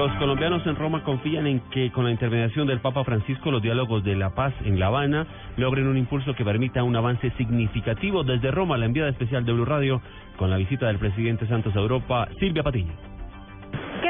Los colombianos en Roma confían en que con la intermediación del Papa Francisco los diálogos de la paz en La Habana logren un impulso que permita un avance significativo desde Roma, la enviada especial de Blue Radio con la visita del presidente Santos a Europa, Silvia Patiño.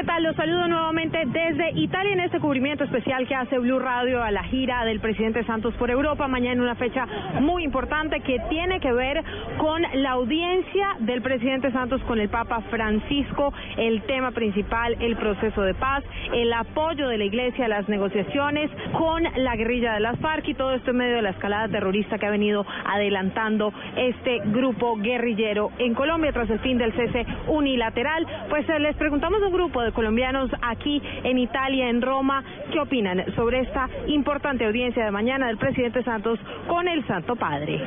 ¿Qué tal? Los saludo nuevamente desde Italia en este cubrimiento especial que hace Blue Radio a la gira del presidente Santos por Europa. Mañana una fecha muy importante que tiene que ver con la audiencia del presidente Santos con el Papa Francisco. El tema principal, el proceso de paz, el apoyo de la iglesia a las negociaciones con la guerrilla de las FARC y todo esto en medio de la escalada terrorista que ha venido adelantando este grupo guerrillero en Colombia tras el fin del cese unilateral. Pues eh, les preguntamos a un grupo de colombianos aquí en Italia, en Roma, qué opinan sobre esta importante audiencia de mañana del presidente Santos con el Santo Padre.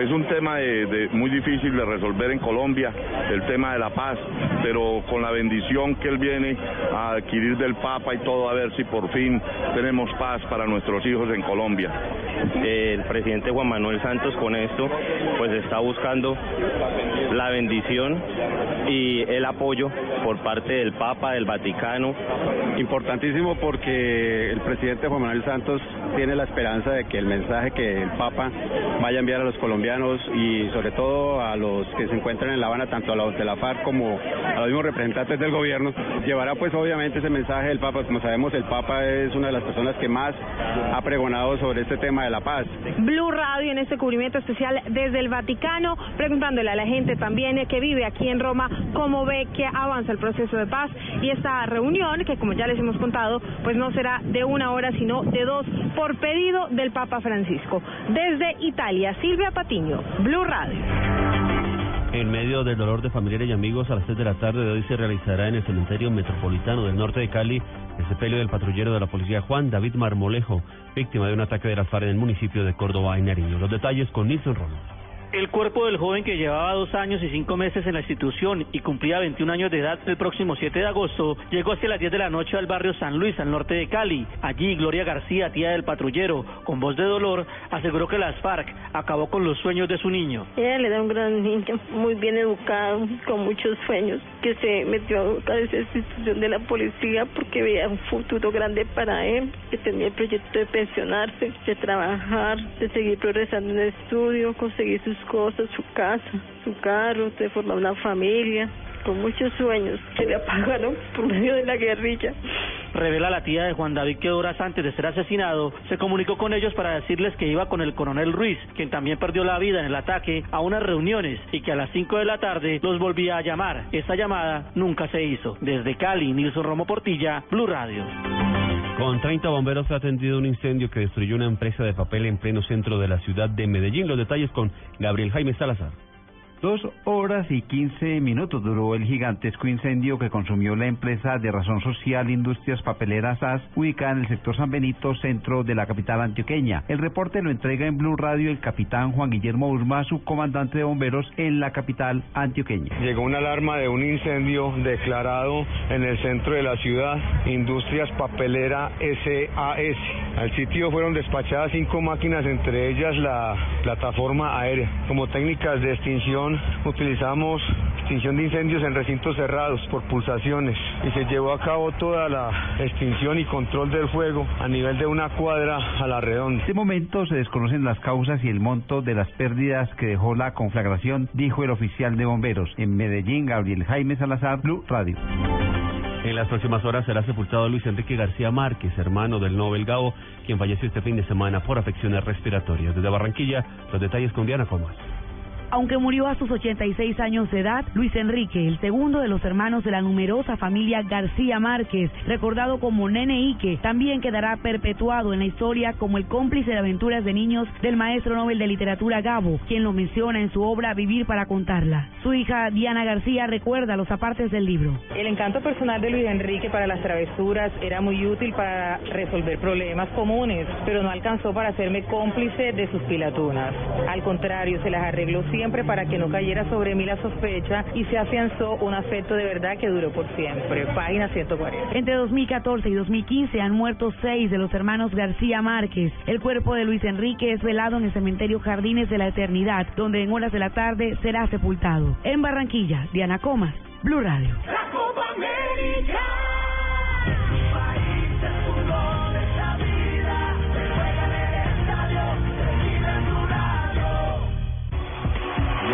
Es un tema de, de muy difícil de resolver en Colombia, el tema de la paz, pero con la bendición que él viene a adquirir del Papa y todo, a ver si por fin tenemos paz para nuestros hijos en Colombia. El presidente Juan Manuel Santos con esto pues está buscando la bendición y el apoyo por parte del Papa, del Vaticano. Importantísimo porque el presidente Juan Manuel Santos tiene la esperanza de que el mensaje que el Papa vaya a enviar a los colombianos y sobre todo a los que se encuentran en La Habana, tanto a los de la FARC como a los mismos representantes del gobierno, llevará pues obviamente ese mensaje del Papa. Como sabemos, el Papa es una de las personas que más ha pregonado sobre este tema de la paz. Blue Radio en este cubrimiento especial desde el Vaticano, preguntándole a la gente también que vive aquí en Roma cómo ve que avanza el proceso de paz y esta reunión, que como ya les hemos contado, pues no será de una hora, sino de dos, por pedido del Papa Francisco. Desde Italia, Silvia Patiño, Blue Radio. En medio del dolor de familiares y amigos, a las 6 de la tarde de hoy se realizará en el cementerio metropolitano del norte de Cali el sepelio del patrullero de la policía Juan David Marmolejo, víctima de un ataque de las FARC en el municipio de Córdoba, en Nariño. Los detalles con Nilson Romo. El cuerpo del joven que llevaba dos años y cinco meses en la institución y cumplía 21 años de edad el próximo 7 de agosto llegó hacia las 10 de la noche al barrio San Luis, al norte de Cali. Allí, Gloria García, tía del patrullero, con voz de dolor, aseguró que las FARC acabó con los sueños de su niño. Le da un gran niño, muy bien educado, con muchos sueños, que se metió a esa institución de la policía porque veía un futuro grande para él, que tenía el proyecto de pensionarse, de trabajar, de seguir progresando en el estudio, conseguir sus cosas, su casa, su carro, de formar una familia, con muchos sueños que le apagaron por medio de la guerrilla. Revela la tía de Juan David que horas antes de ser asesinado se comunicó con ellos para decirles que iba con el coronel Ruiz, quien también perdió la vida en el ataque, a unas reuniones y que a las 5 de la tarde los volvía a llamar. Esa llamada nunca se hizo. Desde Cali, Nilson Romo Portilla, Blue Radio. Con 30 bomberos fue atendido un incendio que destruyó una empresa de papel en pleno centro de la ciudad de Medellín. Los detalles con Gabriel Jaime Salazar. Dos horas y quince minutos duró el gigantesco incendio que consumió la empresa de razón social Industrias Papeleras SAS, ubicada en el sector San Benito, centro de la capital antioqueña. El reporte lo entrega en Blue Radio el capitán Juan Guillermo Urma, subcomandante de bomberos en la capital antioqueña. Llegó una alarma de un incendio declarado en el centro de la ciudad, Industrias Papelera SAS. Al sitio fueron despachadas cinco máquinas, entre ellas la plataforma aérea. Como técnicas de extinción utilizamos extinción de incendios en recintos cerrados por pulsaciones y se llevó a cabo toda la extinción y control del fuego a nivel de una cuadra a la redonda. En este momento se desconocen las causas y el monto de las pérdidas que dejó la conflagración, dijo el oficial de bomberos. En Medellín, Gabriel Jaime Salazar, Blue Radio. En las próximas horas será sepultado Luis Enrique García Márquez, hermano del Nobel Gao, quien falleció este fin de semana por afecciones respiratorias. Desde Barranquilla, los detalles con Diana Comas. Aunque murió a sus 86 años de edad, Luis Enrique, el segundo de los hermanos de la numerosa familia García Márquez, recordado como Nene Ike, también quedará perpetuado en la historia como el cómplice de aventuras de niños del maestro Nobel de Literatura Gabo, quien lo menciona en su obra Vivir para contarla. Su hija Diana García recuerda los apartes del libro. El encanto personal de Luis Enrique para las travesuras era muy útil para resolver problemas comunes, pero no alcanzó para hacerme cómplice de sus pilatunas. Al contrario, se las arregló siempre para que no cayera sobre mí la sospecha y se afianzó un afecto de verdad que duró por siempre. Página 140. Entre 2014 y 2015 han muerto seis de los hermanos García Márquez. El cuerpo de Luis Enrique es velado en el cementerio Jardines de la Eternidad, donde en horas de la tarde será sepultado. En Barranquilla, Diana Comas, Blue Radio. La Copa América.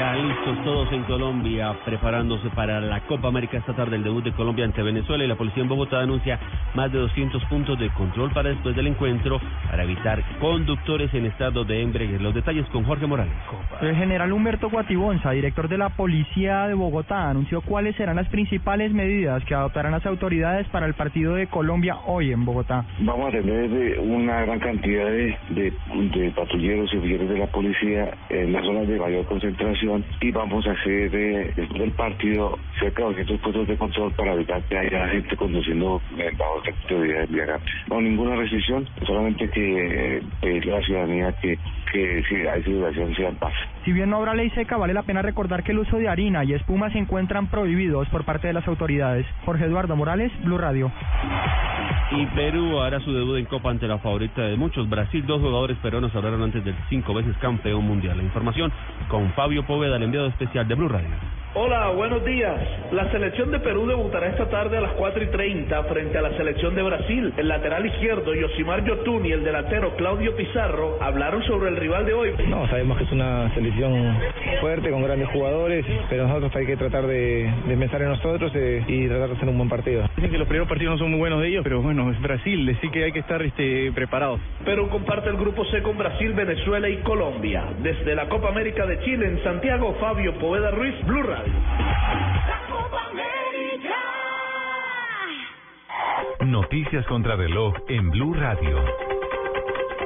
Ya listos todos en Colombia, preparándose para la Copa América esta tarde, el debut de Colombia ante Venezuela y la policía en Bogotá anuncia más de 200 puntos de control para después del encuentro para evitar conductores en estado de embriaguez. Los detalles con Jorge Morales. El general Humberto Guatibonza, director de la Policía de Bogotá, anunció cuáles serán las principales medidas que adoptarán las autoridades para el partido de Colombia hoy en Bogotá. Vamos a tener eh, una gran cantidad de, de, de patrulleros y oficiales de la policía en las zonas de mayor concentración y vamos a hacer eh, después del partido cerca de 200 puestos de control para evitar que haya gente conduciendo eh, bajo efecto de embriagante. No, ninguna restricción, solamente que eh, pedirle a la ciudadanía que, que si hay civilización sea en paz. Si bien no habrá ley seca, vale la pena recordar que el uso de harina y espuma se encuentran prohibidos por parte de las autoridades. Jorge Eduardo Morales, Blue Radio. Y Perú hará su debut en Copa ante la favorita de muchos. Brasil, dos jugadores peruanos hablaron antes del cinco veces campeón mundial. La información con Fabio Poveda, el enviado especial de Blue Radio. Hola, buenos días. La selección de Perú debutará esta tarde a las 4 y 30 frente a la selección de Brasil. El lateral izquierdo, Yosimar Yotun, y el delantero Claudio Pizarro hablaron sobre el rival de hoy. No, sabemos que es una selección fuerte, con grandes jugadores, pero nosotros hay que tratar de, de pensar en nosotros eh, y tratar de hacer un buen partido. Dicen que los primeros partidos no son muy buenos de ellos, pero bueno, es Brasil, así que hay que estar este, preparados. Perú comparte el grupo C con Brasil, Venezuela y Colombia. Desde la Copa América de Chile en Santiago, Fabio Poveda Ruiz, Blue Noticias contra reloj en Blue Radio.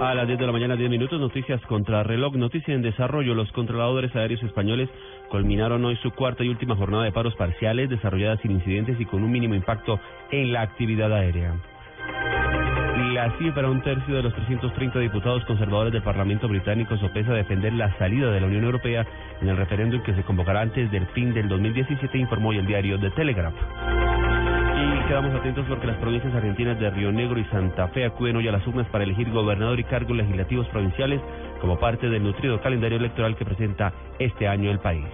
A las 10 de la mañana, 10 minutos, noticias contra reloj, noticia en desarrollo. Los controladores aéreos españoles culminaron hoy su cuarta y última jornada de paros parciales, desarrollada sin incidentes y con un mínimo impacto en la actividad aérea. La cifra, un tercio de los 330 diputados conservadores del Parlamento británico sopesa defender la salida de la Unión Europea en el referéndum que se convocará antes del fin del 2017, informó hoy el diario The Telegraph. Y quedamos atentos porque las provincias argentinas de Río Negro y Santa Fe acuden hoy a las urnas para elegir gobernador y cargos legislativos provinciales como parte del nutrido calendario electoral que presenta este año el país.